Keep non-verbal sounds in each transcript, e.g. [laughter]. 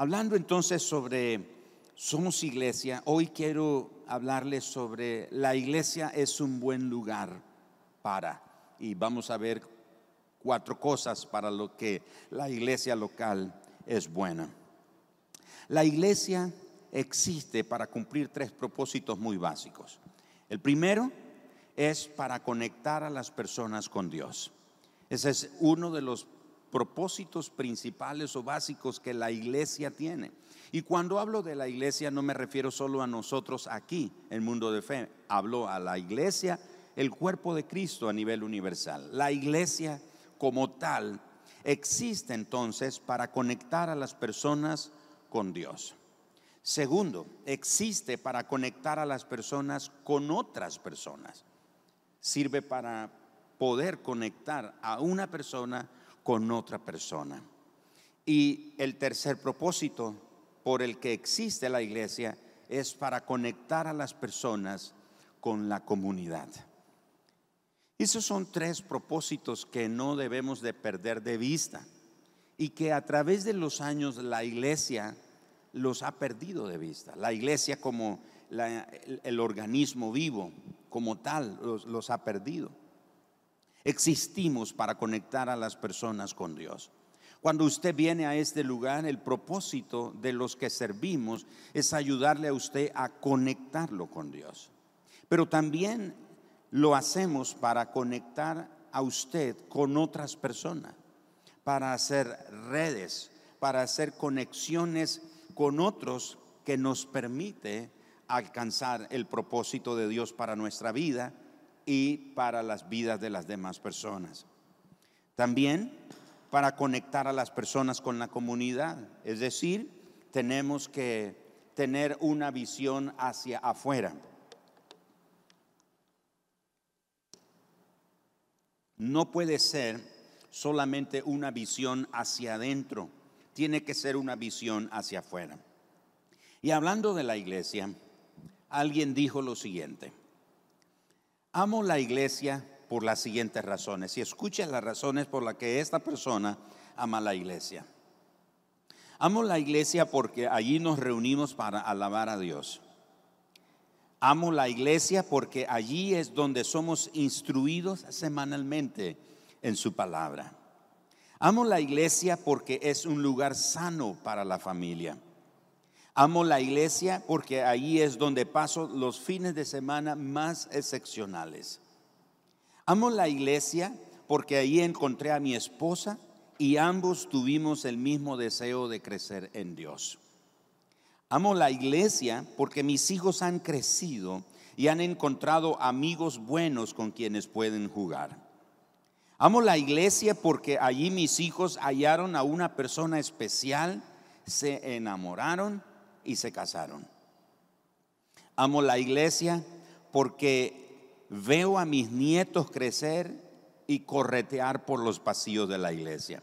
Hablando entonces sobre somos iglesia, hoy quiero hablarles sobre la iglesia es un buen lugar para, y vamos a ver cuatro cosas para lo que la iglesia local es buena. La iglesia existe para cumplir tres propósitos muy básicos. El primero es para conectar a las personas con Dios. Ese es uno de los propósitos principales o básicos que la iglesia tiene. Y cuando hablo de la iglesia no me refiero solo a nosotros aquí, en mundo de fe, hablo a la iglesia, el cuerpo de Cristo a nivel universal. La iglesia como tal existe entonces para conectar a las personas con Dios. Segundo, existe para conectar a las personas con otras personas. Sirve para poder conectar a una persona con otra persona. Y el tercer propósito por el que existe la iglesia es para conectar a las personas con la comunidad. Esos son tres propósitos que no debemos de perder de vista y que a través de los años la iglesia los ha perdido de vista. La iglesia como el, organismo vivo, como tal, los ha perdido. Existimos para conectar a las personas con Dios. Cuando usted viene a este lugar, el propósito de los que servimos es ayudarle a usted a conectarlo con Dios. Pero también lo hacemos para conectar a usted con otras personas, para hacer redes, para hacer conexiones con otros que nos permite alcanzar el propósito de Dios para nuestra vida y para las vidas de las demás personas. También para conectar a las personas con la comunidad. Es decir, tenemos que tener una visión hacia afuera. No puede ser solamente una visión hacia adentro, tiene que ser una visión hacia afuera. Y hablando de la iglesia, alguien dijo lo siguiente, amo la iglesia por las siguientes razones. Y escuchen las razones por las que esta persona ama la iglesia. Amo la iglesia porque allí nos reunimos para alabar a Dios. Amo la iglesia porque allí es donde somos instruidos semanalmente en su palabra. Amo la iglesia porque es un lugar sano para la familia. Amo la iglesia porque allí es donde paso los fines de semana más excepcionales. Amo la iglesia porque ahí encontré a mi esposa y ambos tuvimos el mismo deseo de crecer en Dios. Amo la iglesia porque mis hijos han crecido y han encontrado amigos buenos con quienes pueden jugar. Amo la iglesia porque allí mis hijos hallaron a una persona especial, se enamoraron y se casaron. Amo la iglesia porque veo a mis nietos crecer y corretear por los pasillos de la iglesia.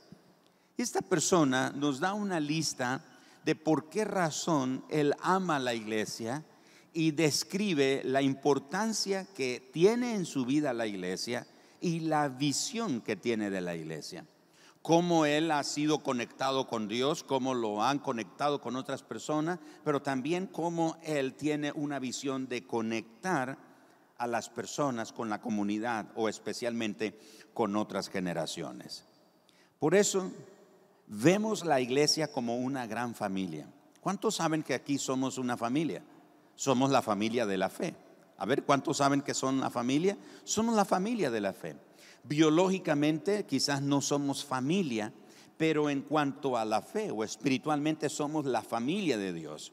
Esta persona nos da una lista de por qué razón él ama la iglesia y describe la importancia que tiene en su vida la iglesia y la visión que tiene de la iglesia. Cómo él ha sido conectado con Dios, cómo lo han conectado con otras personas, pero también cómo él tiene una visión de conectar a las personas con la comunidad o especialmente con otras generaciones. Por eso vemos la iglesia como una gran familia. ¿Cuántos saben que aquí somos una familia? Somos la familia de la fe. A ver, ¿cuántos saben que son la familia? Somos la familia de la fe. Biológicamente quizás no somos familia, pero en cuanto a la fe o espiritualmente somos la familia de Dios.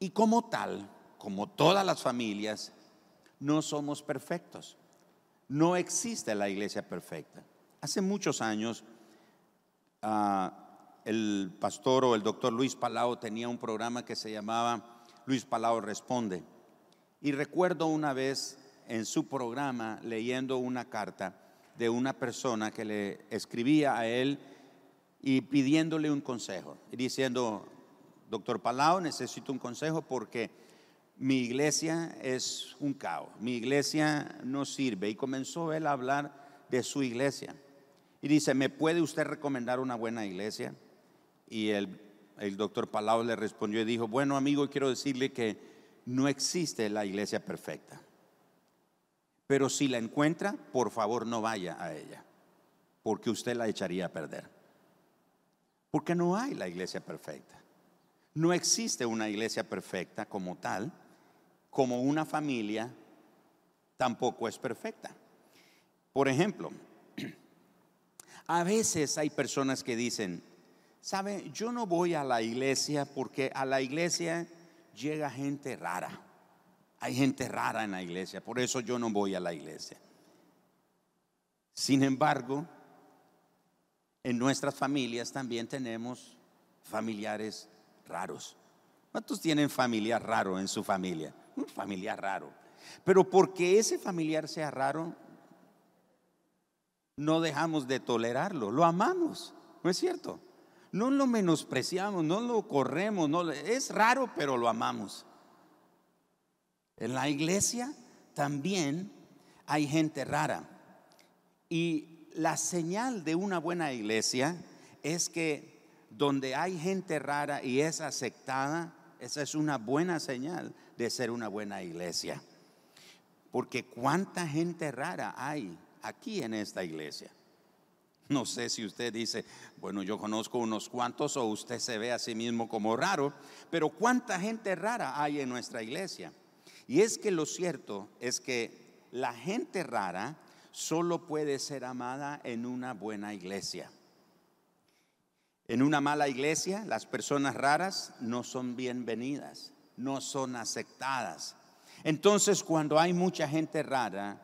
Y como tal, como todas las familias, no somos perfectos. No existe la iglesia perfecta. Hace muchos años, ah, el pastor o el doctor Luis Palau tenía un programa que se llamaba Luis Palau Responde. Y recuerdo una vez en su programa leyendo una carta de una persona que le escribía a él y pidiéndole un consejo y diciendo, doctor Palau, necesito un consejo porque mi iglesia es un caos, mi iglesia no sirve. Y comenzó él a hablar de su iglesia. Y dice, ¿me puede usted recomendar una buena iglesia? Y el el doctor Palau le respondió y dijo, bueno amigo, quiero decirle que no existe la iglesia perfecta. Pero si la encuentra, por favor no vaya a ella, porque usted la echaría a perder. Porque no hay la iglesia perfecta. No existe una iglesia perfecta como tal, como una familia tampoco es perfecta. Por ejemplo, [clears throat] a veces hay personas que dicen, ¿sabe? Yo no voy a la iglesia porque a la iglesia llega gente rara. Hay gente rara en la iglesia, por eso yo no voy a la iglesia. Sin embargo, en nuestras familias también tenemos familiares raros. ¿Cuántos tienen familiar raro en su familia? Un familiar raro. Pero porque ese familiar sea raro, no dejamos de tolerarlo, lo amamos, ¿no es cierto? No lo menospreciamos, no lo corremos, no, es raro, pero lo amamos. En la iglesia también hay gente rara. Y la señal de una buena iglesia es que donde hay gente rara y es aceptada, esa es una buena señal de ser una buena iglesia. Porque cuánta gente rara hay aquí en esta iglesia. No sé si usted dice, bueno, yo conozco unos cuantos o usted se ve a sí mismo como raro, pero cuánta gente rara hay en nuestra iglesia. Y es que lo cierto es que la gente rara solo puede ser amada en una buena iglesia. En una mala iglesia, las personas raras no son bienvenidas, no son aceptadas. Entonces, cuando hay mucha gente rara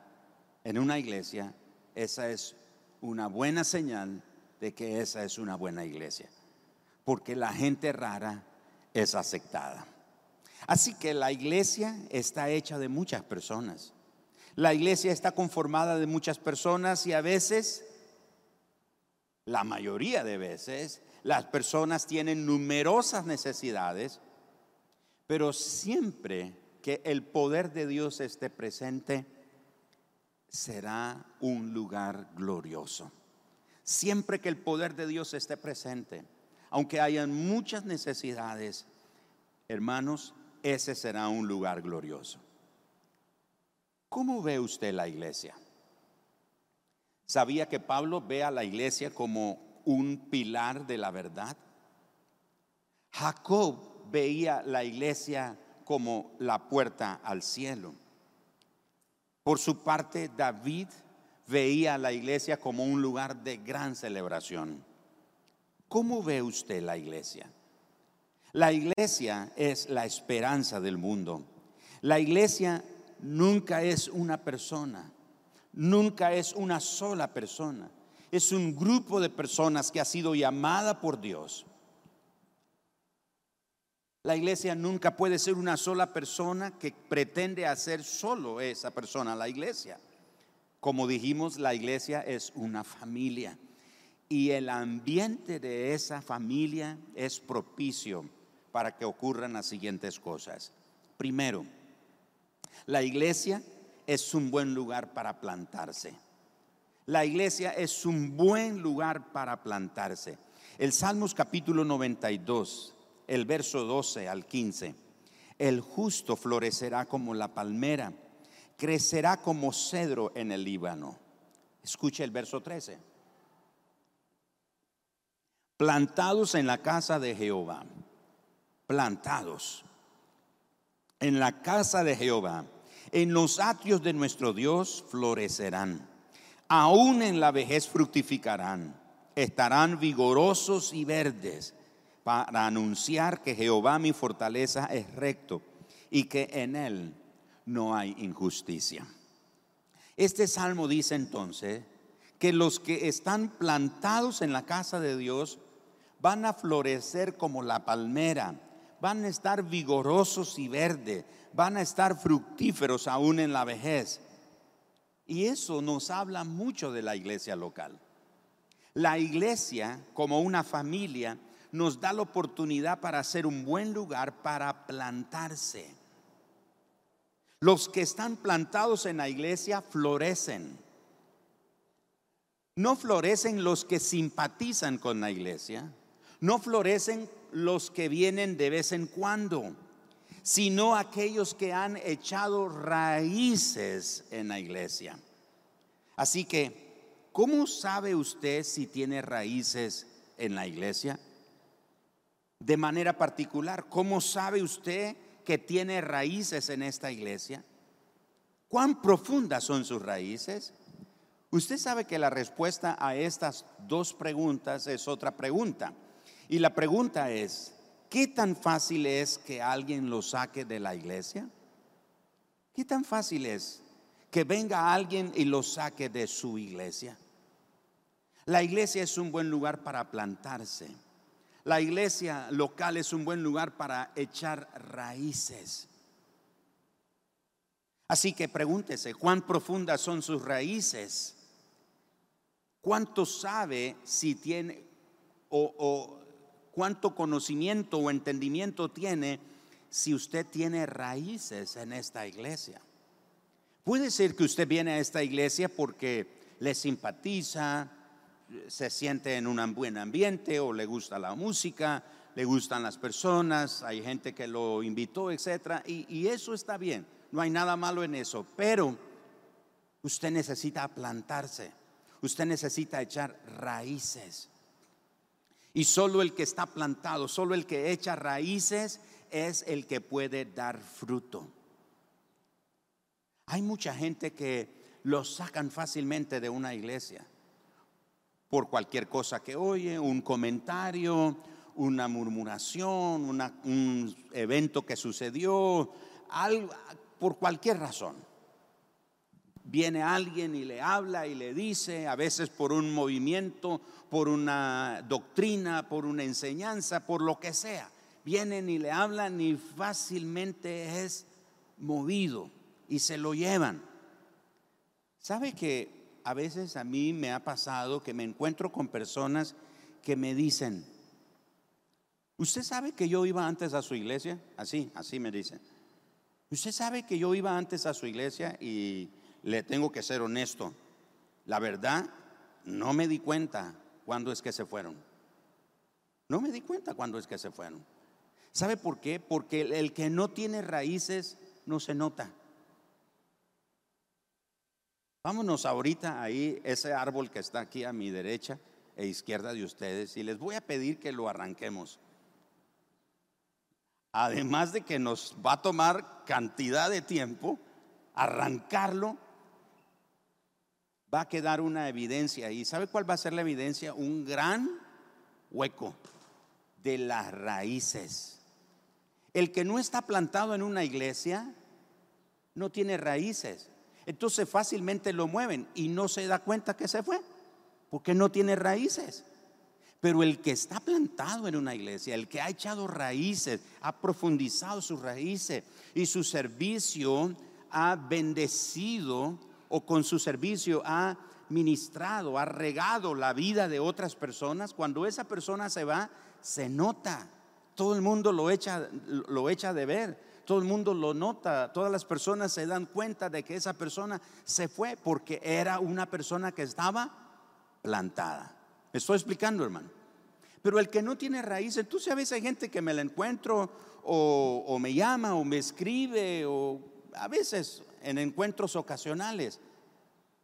en una iglesia, esa es una buena señal de que esa es una buena iglesia, porque la gente rara es aceptada. Así que la iglesia está hecha de muchas personas. La iglesia está conformada de muchas personas y a veces, la mayoría de veces, las personas tienen numerosas necesidades, pero siempre que el poder de Dios esté presente, será un lugar glorioso. Siempre que el poder de Dios esté presente, aunque hayan muchas necesidades, hermanos, ese será un lugar glorioso. ¿Cómo ve usted la iglesia? ¿Sabía que Pablo ve a la iglesia como un pilar de la verdad? Jacob veía la iglesia como la puerta al cielo. Por su parte, David veía a la iglesia como un lugar de gran celebración. ¿Cómo ve usted la iglesia? La iglesia es la esperanza del mundo. La iglesia nunca es una persona, nunca es una sola persona. Es un grupo de personas que ha sido llamada por Dios la iglesia nunca puede ser una sola persona que pretende hacer solo esa persona la iglesia. Como dijimos, la iglesia es una familia y el ambiente de esa familia es propicio para que ocurran las siguientes cosas. Primero, la iglesia es un buen lugar para plantarse. La iglesia es un buen lugar para plantarse. El Salmos capítulo 92 el verso 12 al 15. El justo florecerá como la palmera, crecerá como cedro en el Líbano. Escuche el verso 13. Plantados en la casa de Jehová, plantados en la casa de Jehová, en los atrios de nuestro Dios florecerán, aún en la vejez fructificarán, estarán vigorosos y verdes para anunciar que Jehová mi fortaleza es recto y que en él no hay injusticia. Este salmo dice entonces que los que están plantados en la casa de Dios van a florecer como la palmera, van a estar vigorosos y verdes, van a estar fructíferos aún en la vejez. Y eso nos habla mucho de la iglesia local. La iglesia como una familia nos da la oportunidad para hacer un buen lugar para plantarse. Los que están plantados en la iglesia florecen. No florecen los que simpatizan con la iglesia. No florecen los que vienen de vez en cuando, sino aquellos que han echado raíces en la iglesia. Así que, ¿cómo sabe usted si tiene raíces en la iglesia? De manera particular, ¿cómo sabe usted que tiene raíces en esta iglesia? ¿Cuán profundas son sus raíces? Usted sabe que la respuesta a estas dos preguntas es otra pregunta. Y la pregunta es, ¿qué tan fácil es que alguien lo saque de la iglesia? ¿Qué tan fácil es que venga alguien y lo saque de su iglesia? La iglesia es un buen lugar para plantarse. La iglesia local es un buen lugar para echar raíces. Así que pregúntese, ¿cuán profundas son sus raíces? ¿Cuánto sabe si tiene o, cuánto conocimiento o entendimiento tiene si usted tiene raíces en esta iglesia? Puede ser que usted viene a esta iglesia porque le simpatiza, se siente en un buen ambiente o le gusta la música, le gustan las personas, hay gente que lo invitó, etcétera, y, y eso está bien, no hay nada malo en eso, pero usted necesita plantarse usted necesita echar raíces. Y solo el que está plantado, solo el que echa raíces es el que puede dar fruto. Hay mucha gente que lo sacan fácilmente de una iglesia por cualquier cosa que oye, un comentario, una murmuración, un evento que sucedió, por cualquier razón viene alguien y le habla y le dice, a veces por un movimiento, por una doctrina, por una enseñanza, por lo que sea. Vienen y le hablan y fácilmente es movido y se lo llevan. ¿Sabe que a veces a mí me ha pasado que me encuentro con personas que me dicen, ¿usted sabe que yo iba antes a su iglesia? Así, así me dicen. ¿Usted sabe que yo iba antes a su iglesia y le tengo que ser honesto. La verdad, no me di cuenta cuándo es que se fueron. No me di cuenta cuándo es que se fueron. ¿Sabe por qué? Porque el que no tiene raíces no se nota. Vámonos ahorita ahí, ese árbol que está aquí a mi derecha e izquierda de ustedes, y les voy a pedir que lo arranquemos. Además de que nos va a tomar cantidad de tiempo arrancarlo va a quedar una evidencia ahí. ¿Sabe cuál va a ser la evidencia? Un gran hueco de las raíces. El que no está plantado en una iglesia no tiene raíces. Entonces fácilmente lo mueven y no se da cuenta que se fue, porque no tiene raíces. Pero el que está plantado en una iglesia, el que ha echado raíces, ha profundizado sus raíces y su servicio ha bendecido o con su servicio ha ministrado, ha regado la vida de otras personas, cuando esa persona se va, se nota. Todo el mundo lo echa, lo echa de ver, todo el mundo lo nota, todas las personas se dan cuenta de que esa persona se fue porque era una persona que estaba plantada. Me estoy explicando, hermano. Pero el que no tiene raíces, tú sabes, hay gente que me la encuentro o, o me llama o me escribe o a veces en encuentros ocasionales.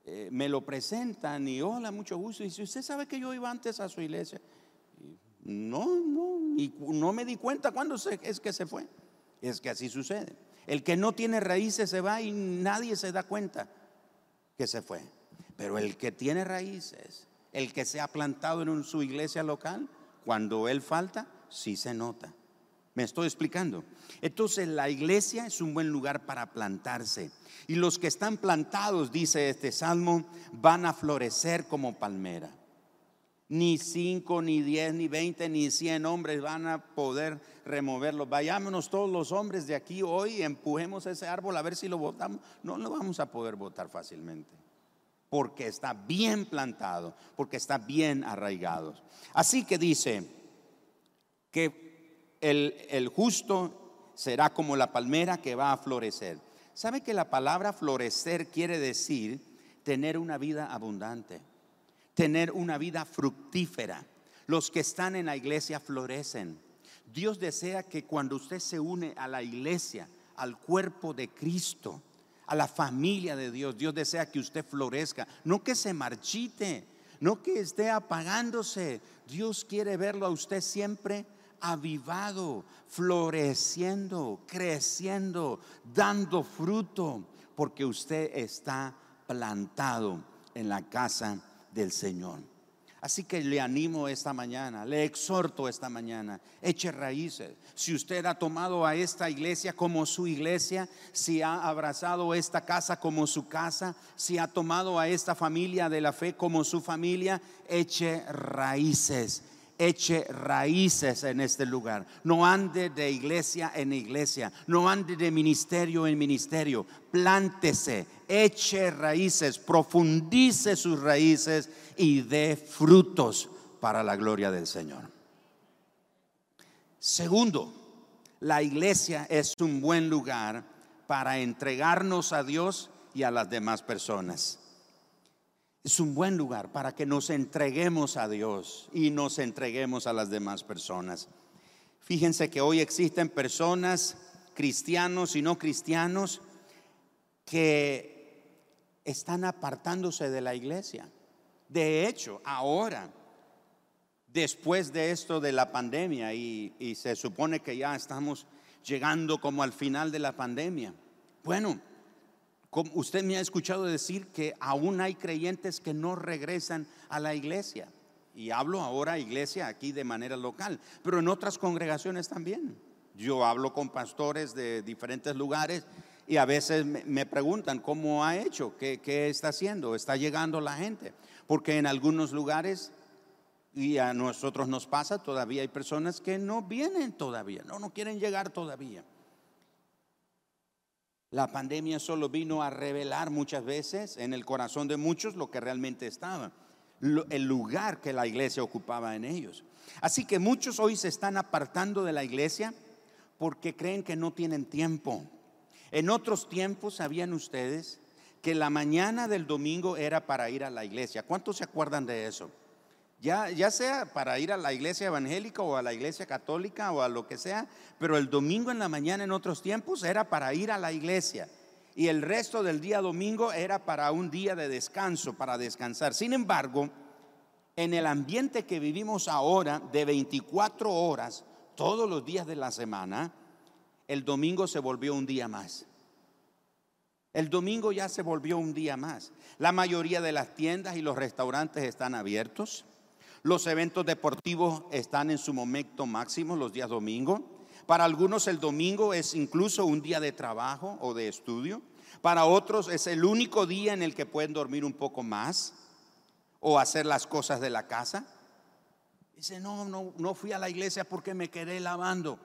Eh, me lo presentan y hola, mucho gusto. Y si usted sabe que yo iba antes a su iglesia, no, no, y no me di cuenta cuándo es que se fue. Es que así sucede. El que no tiene raíces se va y nadie se da cuenta que se fue. Pero el que tiene raíces, el que se ha plantado en su iglesia local, cuando él falta, sí se nota. ¿Me estoy explicando? Entonces la iglesia es un buen lugar para plantarse. Y los que están plantados, dice este salmo, van a florecer como palmera. Ni cinco, ni diez, ni veinte, ni cien hombres van a poder removerlo. Vayámonos todos los hombres de aquí hoy, empujemos ese árbol a ver si lo botamos. No lo vamos a poder botar fácilmente. Porque está bien plantado, porque está bien arraigado. Así que dice que el, justo será como la palmera que va a florecer. ¿Sabe que la palabra florecer quiere decir tener una vida abundante, tener una vida fructífera? Los que están en la iglesia florecen. Dios desea que cuando usted se une a la iglesia, al cuerpo de Cristo, a la familia de Dios, Dios desea que usted florezca, no que se marchite, no que esté apagándose. Dios quiere verlo a usted siempre avivado, floreciendo, creciendo, dando fruto, porque usted está plantado en la casa del Señor. Así que le animo esta mañana, le exhorto esta mañana, eche raíces. Si usted ha tomado a esta iglesia como su iglesia, si ha abrazado esta casa como su casa, si ha tomado a esta familia de la fe como su familia, eche raíces eche raíces en este lugar. No ande de iglesia en iglesia, no ande de ministerio en ministerio. Plántese, eche raíces, profundice sus raíces y dé frutos para la gloria del Señor. Segundo, la iglesia es un buen lugar para entregarnos a Dios y a las demás personas es un buen lugar para que nos entreguemos a Dios y nos entreguemos a las demás personas. Fíjense que hoy existen personas, cristianos y no cristianos, que están apartándose de la iglesia. De hecho, ahora, después de esto de la pandemia, y, y se supone que ya estamos llegando como al final de la pandemia, bueno, usted me ha escuchado decir que aún hay creyentes que no regresan a la iglesia. Y hablo ahora iglesia aquí de manera local, pero en otras congregaciones también. Yo hablo con pastores de diferentes lugares y a veces me preguntan cómo ha hecho, qué, qué está haciendo, está llegando la gente. Porque en algunos lugares, y a nosotros nos pasa, todavía hay personas que no vienen todavía, no, no quieren llegar todavía. La pandemia solo vino a revelar muchas veces en el corazón de muchos lo que realmente estaba, el lugar que la iglesia ocupaba en ellos. Así que muchos hoy se están apartando de la iglesia porque creen que no tienen tiempo. En otros tiempos, ¿sabían ustedes que la mañana del domingo era para ir a la iglesia? ¿Cuántos se acuerdan de eso? Ya, sea para ir a la iglesia evangélica o a la iglesia católica o a lo que sea, pero el domingo en la mañana en otros tiempos era para ir a la iglesia. Y el resto del día domingo era para un día de descanso, para descansar. Sin embargo, en el ambiente que vivimos ahora de 24 horas, todos los días de la semana, el domingo se volvió un día más. El domingo ya se volvió un día más. La mayoría de las tiendas y los restaurantes están abiertos. Los eventos deportivos están en su momento máximo los días domingo. Para algunos el domingo es incluso un día de trabajo o de estudio. Para otros es el único día en el que pueden dormir un poco más o hacer las cosas de la casa. Dice, no, no, no fui a la iglesia porque me quedé lavando.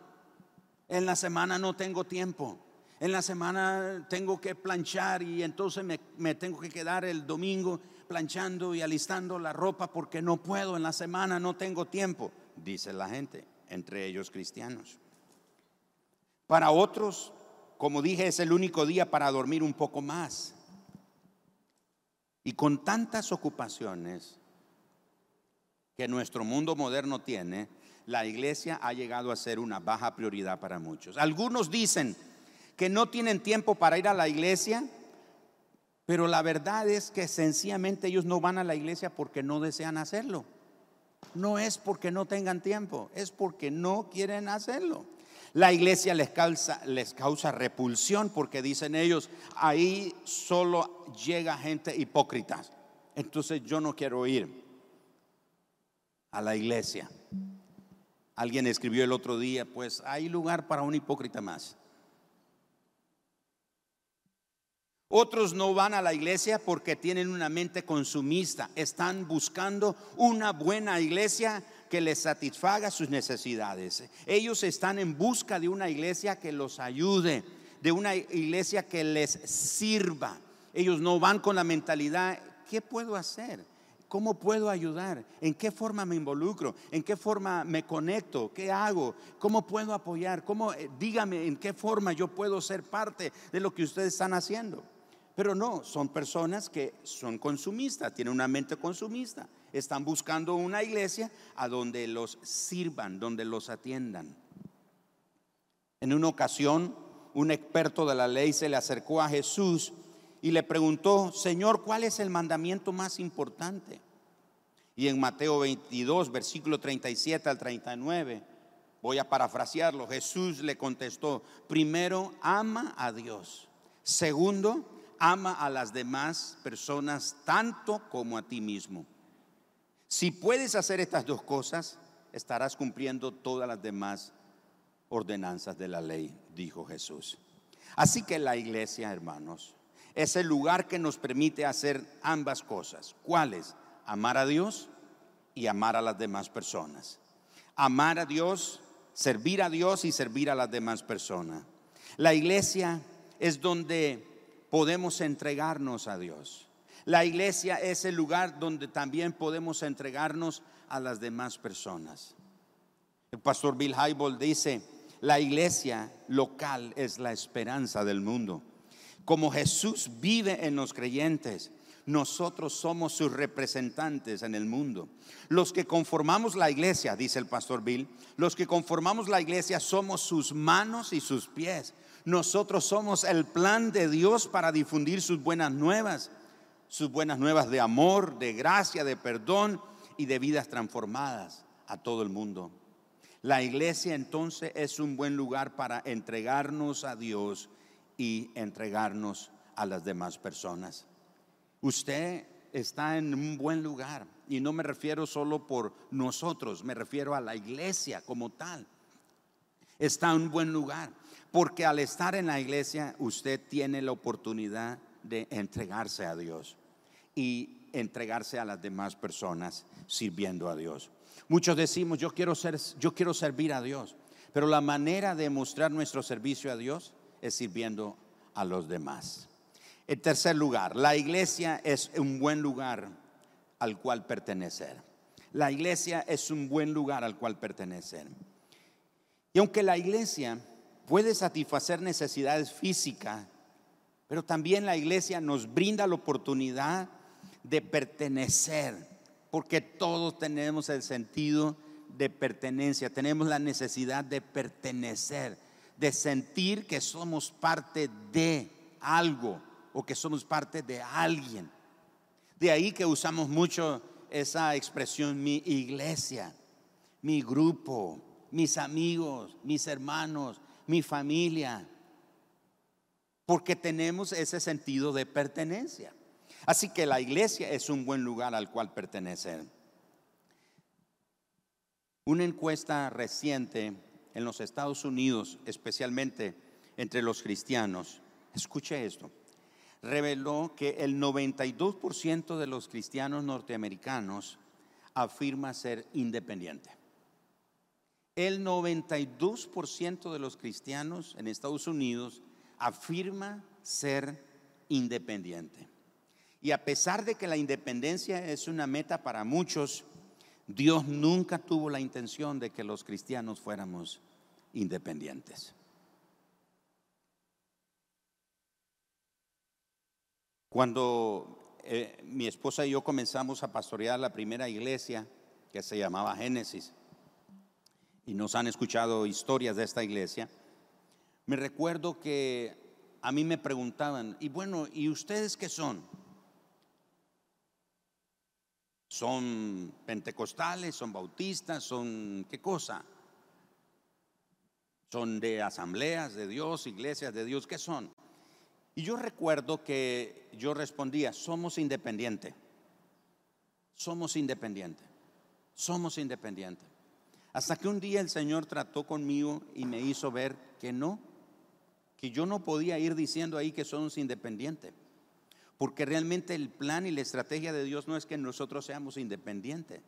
En la semana no tengo tiempo. En la semana tengo que planchar y entonces me, me tengo que quedar el domingo planchando y alistando la ropa porque no puedo, en la semana no tengo tiempo, dice la gente, entre ellos cristianos. Para otros, como dije, es el único día para dormir un poco más. Y con tantas ocupaciones que nuestro mundo moderno tiene, la iglesia ha llegado a ser una baja prioridad para muchos. Algunos dicen que no tienen tiempo para ir a la iglesia pero la verdad es que sencillamente ellos no van a la iglesia porque no desean hacerlo. No es porque no tengan tiempo, es porque no quieren hacerlo. La iglesia les causa, les causa repulsión porque dicen ellos, ahí solo llega gente hipócrita. Entonces yo no quiero ir a la iglesia. Alguien escribió el otro día, pues hay lugar para un hipócrita más. Otros no van a la iglesia porque tienen una mente consumista. Están buscando una buena iglesia que les satisfaga sus necesidades. Ellos están en busca de una iglesia que los ayude, de una iglesia que les sirva. Ellos no van con la mentalidad, ¿qué puedo hacer? ¿Cómo puedo ayudar? ¿En qué forma me involucro? ¿En qué forma me conecto? ¿Qué hago? ¿Cómo puedo apoyar? ¿Cómo, eh, dígame en qué forma yo puedo ser parte de lo que ustedes están haciendo? Pero no, son personas que son consumistas, tienen una mente consumista. Están buscando una iglesia a donde los sirvan, donde los atiendan. En una ocasión, un experto de la ley se le acercó a Jesús y le preguntó, Señor, ¿cuál es el mandamiento más importante? Y en Mateo 22, versículo 37 al 39, voy a parafrasearlo, Jesús le contestó, primero, ama a Dios. Segundo, ama a las demás personas tanto como a ti mismo. Si puedes hacer estas dos cosas, estarás cumpliendo todas las demás ordenanzas de la ley, dijo Jesús. Así que la iglesia, hermanos, es el lugar que nos permite hacer ambas cosas. ¿Cuáles? Amar a Dios y amar a las demás personas. Amar a Dios, servir a Dios y servir a las demás personas. La iglesia es donde podemos entregarnos a Dios. La iglesia es el lugar donde también podemos entregarnos a las demás personas. El pastor Bill Hybel dice, la iglesia local es la esperanza del mundo. Como Jesús vive en los creyentes, nosotros somos sus representantes en el mundo. Los que conformamos la iglesia, dice el pastor Bill, los que conformamos la iglesia somos sus manos y sus pies. Nosotros somos el plan de Dios para difundir sus buenas nuevas, sus buenas nuevas de amor, de gracia, de perdón y de vidas transformadas a todo el mundo. La iglesia entonces es un buen lugar para entregarnos a Dios y entregarnos a las demás personas. Usted está en un buen lugar y no me refiero solo por nosotros, me refiero a la iglesia como tal. Está en un buen lugar. Porque al estar en la iglesia usted tiene la oportunidad de entregarse a Dios y entregarse a las demás personas sirviendo a Dios. Muchos decimos, yo quiero ser yo quiero servir a Dios, pero la manera de mostrar nuestro servicio a Dios es sirviendo a los demás. En tercer lugar, la iglesia es un buen lugar al cual pertenecer. La iglesia es un buen lugar al cual pertenecer. Y aunque la iglesia puede satisfacer necesidades físicas, pero también la iglesia nos brinda la oportunidad de pertenecer, porque todos tenemos el sentido de pertenencia, tenemos la necesidad de pertenecer, de sentir que somos parte de algo o que somos parte de alguien. De ahí que usamos mucho esa expresión, mi iglesia, mi grupo, mis amigos, mis hermanos, mi familia, porque tenemos ese sentido de pertenencia. Así que la iglesia es un buen lugar al cual pertenecer. Una encuesta reciente en los Estados Unidos, especialmente entre los cristianos, escuche esto, reveló que el 92% de los cristianos norteamericanos afirma ser independiente. El 92% de los cristianos en Estados Unidos afirma ser independiente. Y a pesar de que la independencia es una meta para muchos, Dios nunca tuvo la intención de que los cristianos fuéramos independientes. Cuando eh, mi esposa y yo comenzamos a pastorear la primera iglesia, que se llamaba Génesis, y nos han escuchado historias de esta iglesia, me recuerdo que a mí me preguntaban, y bueno, ¿y ustedes qué son? ¿Son pentecostales? ¿Son bautistas? ¿Son qué cosa? ¿Son de asambleas de Dios, iglesias de Dios? ¿Qué son? Y yo recuerdo que yo respondía, somos independientes. Somos independientes. Somos independientes. Hasta que un día el Señor trató conmigo y me hizo ver que no, que yo no podía ir diciendo ahí que somos independientes. Porque realmente el plan y la estrategia de Dios no es que nosotros seamos independientes.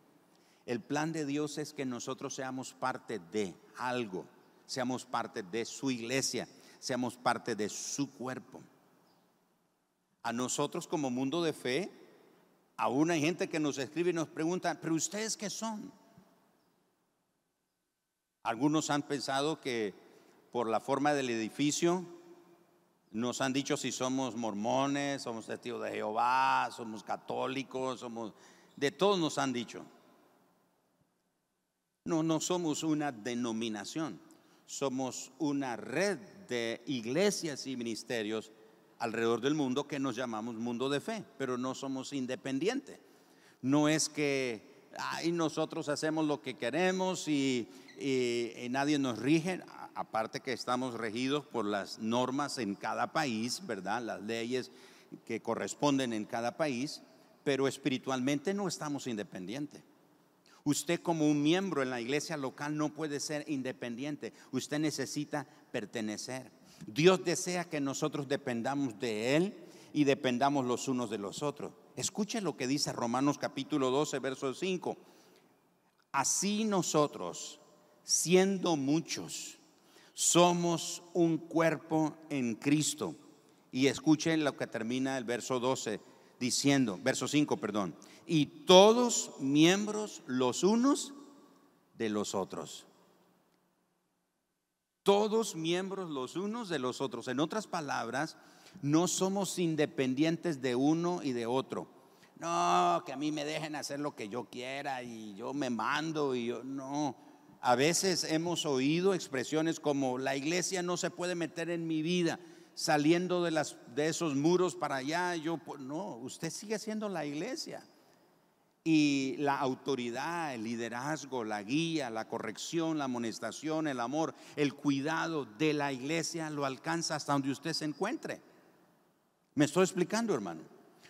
El plan de Dios es que nosotros seamos parte de algo, seamos parte de su iglesia, seamos parte de su cuerpo. A nosotros como mundo de fe, aún hay gente que nos escribe y nos pregunta, pero ustedes qué son? Algunos han pensado que por la forma del edificio nos han dicho si somos mormones, somos testigos de Jehová, somos católicos, somos de todos nos han dicho. No, no somos una denominación. somos una red de iglesias y ministerios alrededor del mundo que nos llamamos mundo de fe, pero no somos independientes. No es que ahí nosotros hacemos lo que queremos y, y nadie nos rige, aparte que estamos regidos por las normas en cada país, ¿verdad? Las leyes que corresponden en cada país, pero espiritualmente no estamos independientes. Usted como un miembro en la iglesia local no puede ser independiente. Usted necesita pertenecer. Dios desea que nosotros dependamos de Él y dependamos los unos de los otros. Escuche lo que dice Romanos capítulo 12, verso 5. Así nosotros, siendo muchos, somos un cuerpo en Cristo. Y escuchen lo que termina el verso 12 diciendo, verso 5, perdón y todos miembros los unos de los otros. Todos miembros los unos de los otros. En otras palabras, no somos independientes de uno y de otro. No, que a mí me dejen hacer lo que yo quiera y yo me mando y yo no. A veces hemos oído expresiones como la iglesia no se puede meter en mi vida saliendo de, las, de esos muros para allá. Yo, no, usted sigue siendo la iglesia y la autoridad, el liderazgo, la guía, la corrección, la amonestación, el amor, el cuidado de la iglesia lo alcanza hasta donde usted se encuentre. ¿Me estoy explicando, hermano?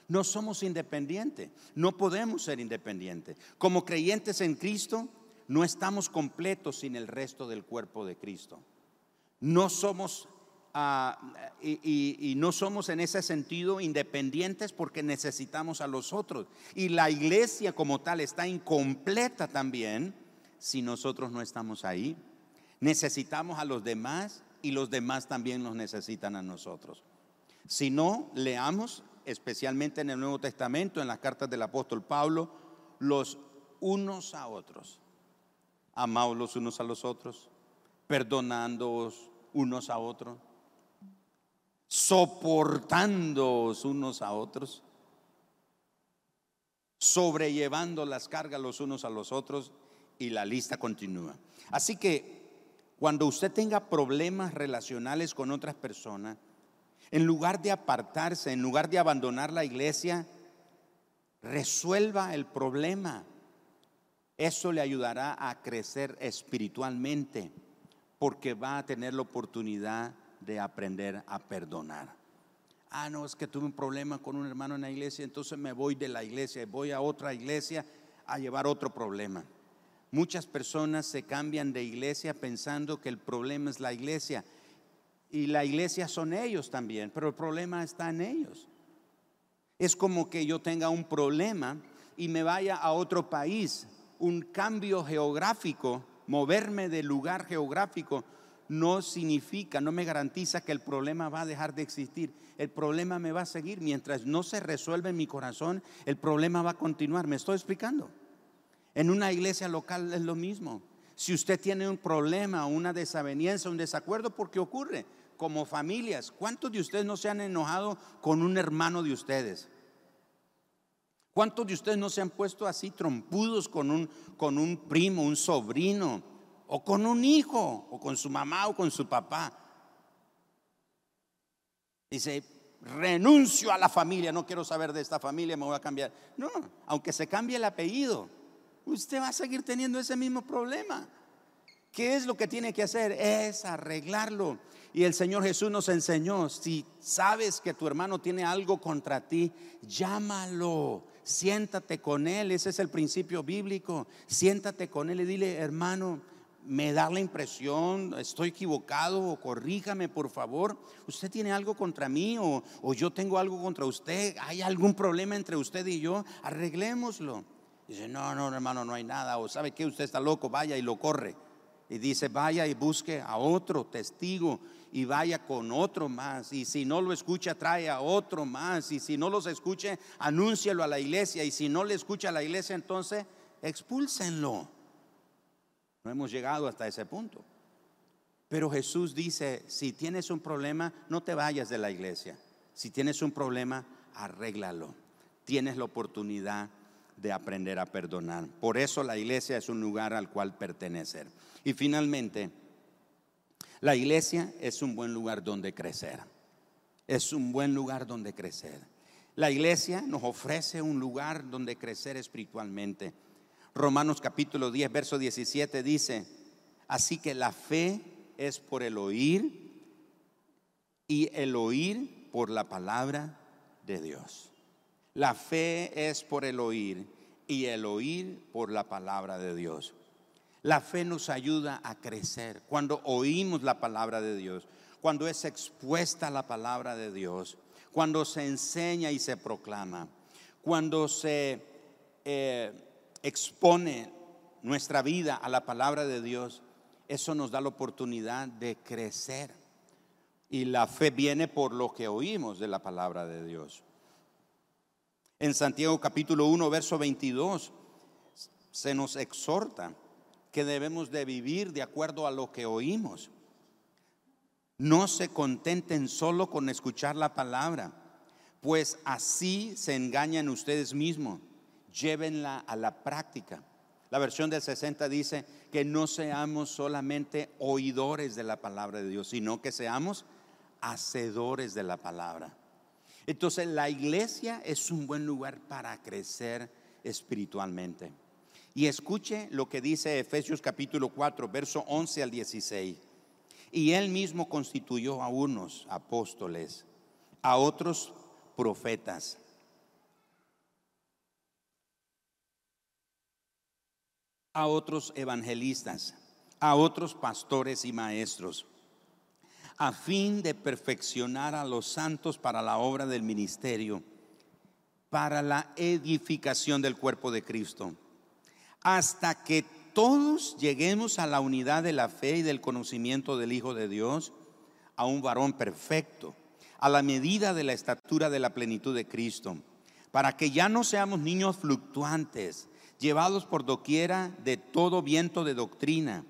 No somos independientes, no podemos ser independientes. Como creyentes en Cristo, no estamos completos sin el resto del cuerpo de Cristo. No somos Ah, y, no somos en ese sentido independientes porque necesitamos a los otros. Y la iglesia como tal está incompleta también si nosotros no estamos ahí. Necesitamos a los demás y los demás también nos necesitan a nosotros. Si no, leamos especialmente en el Nuevo Testamento, en las cartas del apóstol Pablo, los unos a otros. Amaos los unos a los otros, perdonándoos unos a otros soportando unos a otros, sobrellevando las cargas los unos a los otros y la lista continúa. Así que cuando usted tenga problemas relacionales con otras personas, en lugar de apartarse, en lugar de abandonar la iglesia, resuelva el problema. Eso le ayudará a crecer espiritualmente porque va a tener la oportunidad de aprender a perdonar. Ah, no, es que tuve un problema con un hermano en la iglesia, entonces me voy de la iglesia, voy a otra iglesia a llevar otro problema. Muchas personas se cambian de iglesia pensando que el problema es la iglesia y la iglesia son ellos también, pero el problema está en ellos. Es como que yo tenga un problema y me vaya a otro país, un cambio geográfico, moverme de lugar geográfico no significa, no me garantiza que el problema va a dejar de existir. El problema me va a seguir. Mientras no se resuelve en mi corazón, el problema va a continuar. ¿Me estoy explicando? En una iglesia local es lo mismo. Si usted tiene un problema, una desaveniencia, un desacuerdo, ¿por qué ocurre? Como familias, ¿cuántos de ustedes no se han enojado con un hermano de ustedes? ¿Cuántos de ustedes no se han puesto así trompudos con un, con un primo, un sobrino? o con un hijo, o con su mamá o con su papá. Dice, renuncio a la familia, no quiero saber de esta familia, me voy a cambiar. No, aunque se cambie el apellido, usted va a seguir teniendo ese mismo problema. ¿Qué es lo que tiene que hacer? Es arreglarlo. Y el Señor Jesús nos enseñó, si sabes que tu hermano tiene algo contra ti, llámalo, siéntate con él, ese es el principio bíblico, siéntate con él y dile, hermano, me da la impresión, estoy equivocado o corríjame por favor, usted tiene algo contra mí o, yo tengo algo contra usted, hay algún problema entre usted y yo, arreglémoslo. Dice, no, no, hermano, no hay nada, o sabe que usted está loco, vaya y lo corre. Y dice, vaya y busque a otro testigo y vaya con otro más. Y si no lo escucha, trae a otro más. Y si no los escuche, anúncialo a la iglesia. Y si no le escucha a la iglesia, entonces expúlsenlo. No hemos llegado hasta ese punto. Pero Jesús dice, si tienes un problema, no te vayas de la iglesia. Si tienes un problema, arréglalo. Tienes la oportunidad de aprender a perdonar. Por eso la iglesia es un lugar al cual pertenecer. Y finalmente, La iglesia es un buen lugar donde crecer. Es un buen lugar donde crecer. La iglesia nos ofrece un lugar donde crecer espiritualmente. Romanos capítulo 10, verso 17 dice, así que la fe es por el oír y el oír por la palabra de Dios. La fe es por el oír y el oír por la palabra de Dios. La fe nos ayuda a crecer cuando oímos la palabra de Dios, cuando es expuesta la palabra de Dios, cuando se enseña y se proclama, cuando se eh, expone nuestra vida a la palabra de Dios, eso nos da la oportunidad de crecer. Y la fe viene por lo que oímos de la palabra de Dios. En Santiago capítulo 1, verso 22, se nos exhorta que debemos de vivir de acuerdo a lo que oímos. No se contenten solo con escuchar la palabra, pues así se engañan ustedes mismos. Llévenla a la práctica. La versión del 60 dice que no seamos solamente oidores de la palabra de Dios, sino que seamos hacedores de la palabra. Entonces la iglesia es un buen lugar para crecer espiritualmente. Y escuche lo que dice Efesios capítulo 4, verso 11 al 16. Y él mismo constituyó a unos apóstoles, a otros profetas, a otros evangelistas, a otros pastores y maestros, a fin de perfeccionar a los santos para la obra del ministerio, para la edificación del cuerpo de Cristo hasta que todos lleguemos a la unidad de la fe y del conocimiento del Hijo de Dios, a un varón perfecto, a la medida de la estatura de la plenitud de Cristo, para que ya no seamos niños fluctuantes, llevados por doquiera de todo viento de doctrina,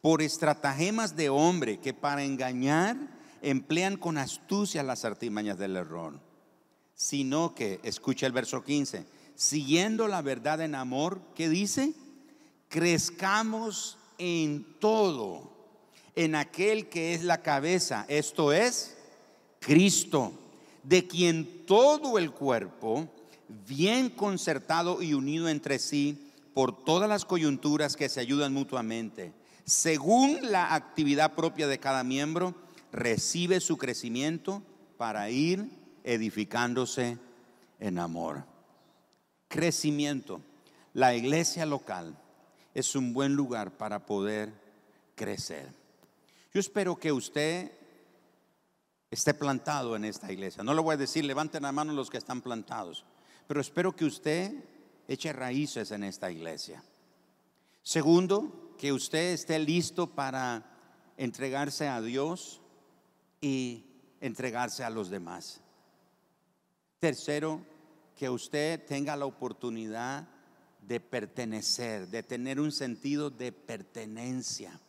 por estratagemas de hombre que para engañar emplean con astucia las artimañas del error, sino que, escucha el verso 15, siguiendo la verdad en amor, ¿qué dice? Crezcamos en todo, en aquel que es la cabeza, esto es Cristo, de quien todo el cuerpo, bien concertado y unido entre sí por todas las coyunturas que se ayudan mutuamente, según la actividad propia de cada miembro, recibe su crecimiento para ir edificándose en amor crecimiento. La iglesia local es un buen lugar para poder crecer. Yo espero que usted esté plantado en esta iglesia. No le voy a decir, levanten la mano los que están plantados, pero espero que usted eche raíces en esta iglesia. Segundo, que usted esté listo para entregarse a Dios y entregarse a los demás. Tercero, que usted tenga la oportunidad de pertenecer, de tener un sentido de pertenencia,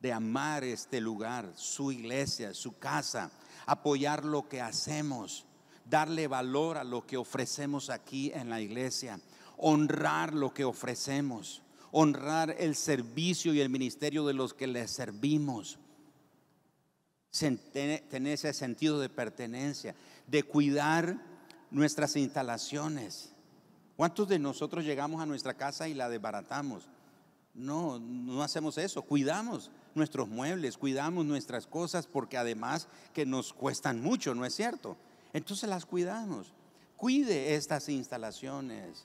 de amar este lugar, su iglesia, su casa, apoyar lo que hacemos, darle valor a lo que ofrecemos aquí en la iglesia, honrar lo que ofrecemos, honrar el servicio y el ministerio de los que le servimos, tener ese sentido de pertenencia, de cuidar nuestras instalaciones. ¿Cuántos de nosotros llegamos a nuestra casa y la desbaratamos? No, no hacemos eso. Cuidamos nuestros muebles, cuidamos nuestras cosas porque además que nos cuestan mucho, ¿no es cierto? Entonces las cuidamos. Cuide estas instalaciones.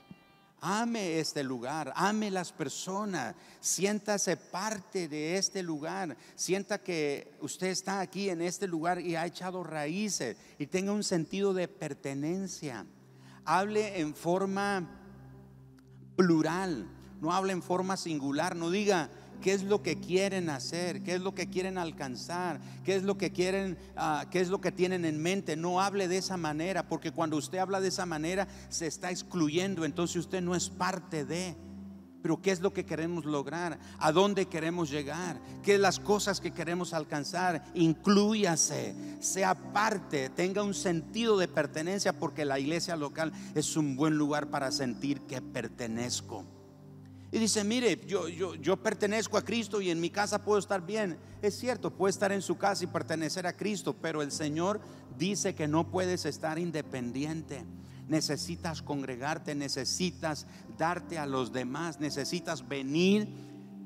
Ame este lugar, ame las personas, siéntase parte de este lugar, sienta que usted está aquí en este lugar y ha echado raíces y tenga un sentido de pertenencia. Hable en forma plural, no hable en forma singular, no diga, qué es lo que quieren hacer, qué es lo que quieren alcanzar, qué es lo que quieren, ah, qué es lo que tienen en mente. No hable de esa manera, porque cuando usted habla de esa manera se está excluyendo, entonces usted no es parte de. Pero ¿qué es lo que queremos lograr? ¿A dónde queremos llegar? ¿Qué es las cosas que queremos alcanzar? Incluyase, sea parte, tenga un sentido de pertenencia porque la iglesia local es un buen lugar para sentir que pertenezco Y dice, mire, yo, yo, yo pertenezco a Cristo y en mi casa puedo estar bien. Es cierto, puede estar en su casa y pertenecer a Cristo, pero el Señor dice que no puedes estar independiente. Necesitas congregarte, necesitas darte a los demás, necesitas venir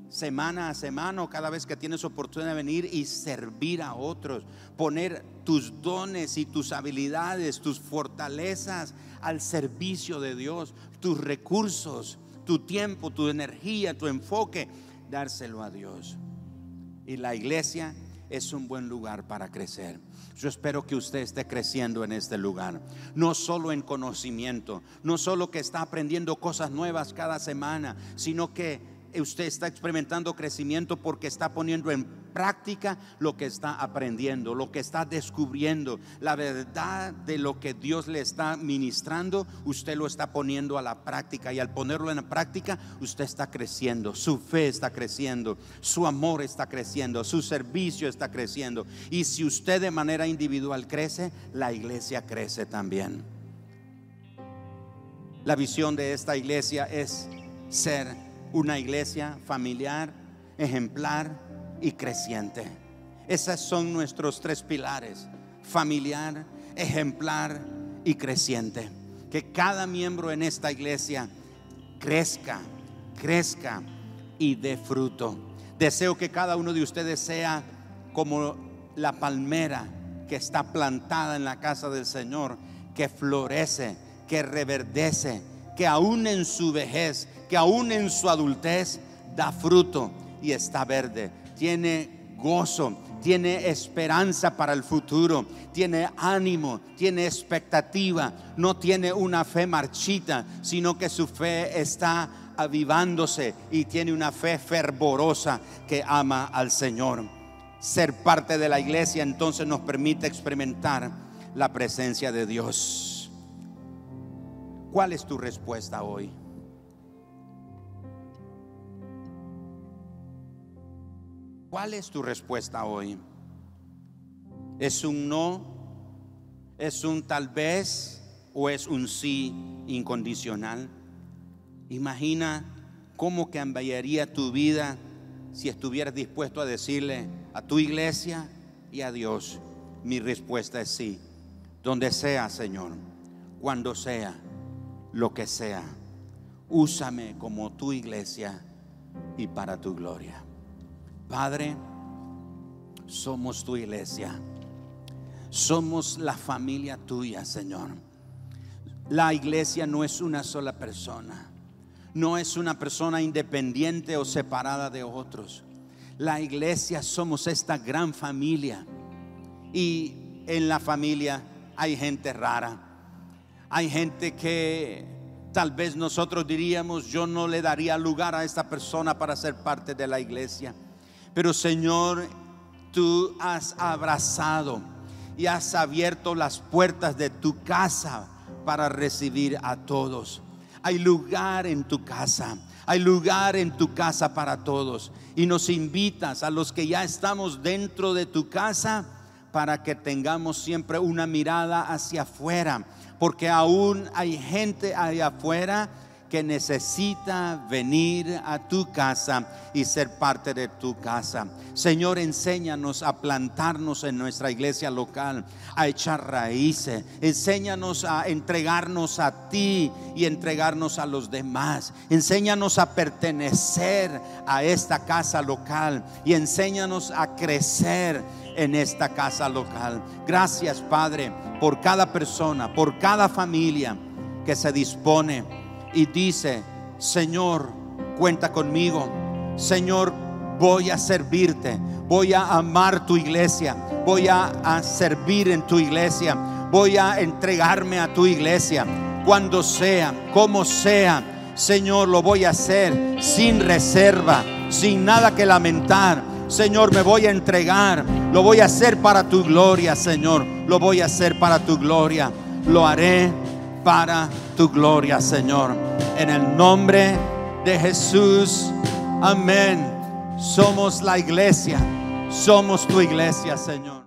semana a semana o cada vez que tienes oportunidad de venir y servir a otros, poner tus dones y tus habilidades, tus fortalezas al servicio de Dios, tus recursos tu tiempo, tu energía, tu enfoque, dárselo a Dios. Y la iglesia es un buen lugar para crecer. Yo espero que usted esté creciendo en este lugar, no solo en conocimiento, no solo que está aprendiendo cosas nuevas cada semana, sino que usted está experimentando crecimiento porque está poniendo en práctica lo que está aprendiendo, lo que está descubriendo, la verdad de lo que Dios le está ministrando, usted lo está poniendo a la práctica. Y al ponerlo en la práctica, usted está creciendo, su fe está creciendo, su amor está creciendo, su servicio está creciendo. Y si usted de manera individual crece, la iglesia crece también. La visión de esta iglesia es ser una iglesia familiar, ejemplar y creciente. Esos son nuestros tres pilares, familiar, ejemplar y creciente. Que cada miembro en esta iglesia crezca, crezca y dé fruto. Deseo que cada uno de ustedes sea como la palmera que está plantada en la casa del Señor, que florece, que reverdece, que aún en su vejez, que aún en su adultez da fruto y está verde. Tiene gozo, tiene esperanza para el futuro, tiene ánimo, tiene expectativa, no tiene una fe marchita, sino que su fe está avivándose y tiene una fe fervorosa que ama al Señor. Ser parte de la iglesia entonces nos permite experimentar la presencia de Dios. ¿Cuál es tu respuesta hoy? ¿Cuál es tu respuesta hoy? ¿Es un no? ¿Es un tal vez? ¿O es un sí incondicional? Imagina cómo cambiaría tu vida si estuvieras dispuesto a decirle a tu iglesia y a Dios, mi respuesta es sí, donde sea, Señor, cuando sea lo que sea. Úsame como tu iglesia y para tu gloria. Padre, somos tu iglesia. Somos la familia tuya, Señor. La iglesia no es una sola persona. No es una persona independiente o separada de otros. La iglesia somos esta gran familia. Y en la familia hay gente rara hay gente que tal vez nosotros diríamos, yo no le daría lugar a esta persona para ser parte de la iglesia. Pero Señor, tú has abrazado y has abierto las puertas de tu casa para recibir a todos. Hay lugar en tu casa. Hay lugar en tu casa para todos. Y nos invitas a los que ya estamos dentro de tu casa para que tengamos siempre una mirada hacia afuera porque aún hay gente allá afuera que necesita venir a tu casa y ser parte de tu casa. Señor, enséñanos a plantarnos en nuestra iglesia local, a echar raíces. Enséñanos a entregarnos a ti y entregarnos a los demás. Enséñanos a pertenecer a esta casa local y enséñanos a crecer en esta casa local. Gracias, Padre, por cada persona, por cada familia que se dispone y dice, Señor, cuenta conmigo. Señor, voy a servirte, voy a amar tu iglesia, voy a, servir en tu iglesia, voy a entregarme a tu iglesia, cuando sea, como sea. Señor, lo voy a hacer sin reserva, sin nada que lamentar. Señor, me voy a entregar. Lo voy a hacer para tu gloria, Señor. Lo voy a hacer para tu gloria. Lo haré para tu gloria, Señor. En el nombre de Jesús. Amén. Somos la iglesia. Somos tu iglesia, Señor.